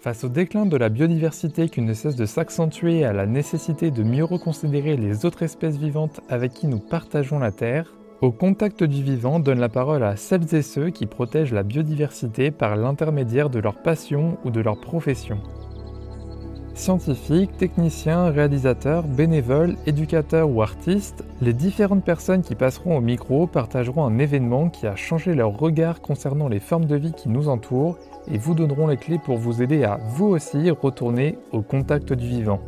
Face au déclin de la biodiversité qui ne cesse de s'accentuer et à la nécessité de mieux reconsidérer les autres espèces vivantes avec qui nous partageons la Terre, Au contact du vivant donne la parole à celles et ceux qui protègent la biodiversité par l'intermédiaire de leur passion ou de leur profession. Scientifiques, techniciens, réalisateurs, bénévoles, éducateurs ou artistes, les différentes personnes qui passeront au micro partageront un événement qui a changé leur regard concernant les formes de vie qui nous entourent et vous donneront les clés pour vous aider à vous aussi retourner au contact du vivant.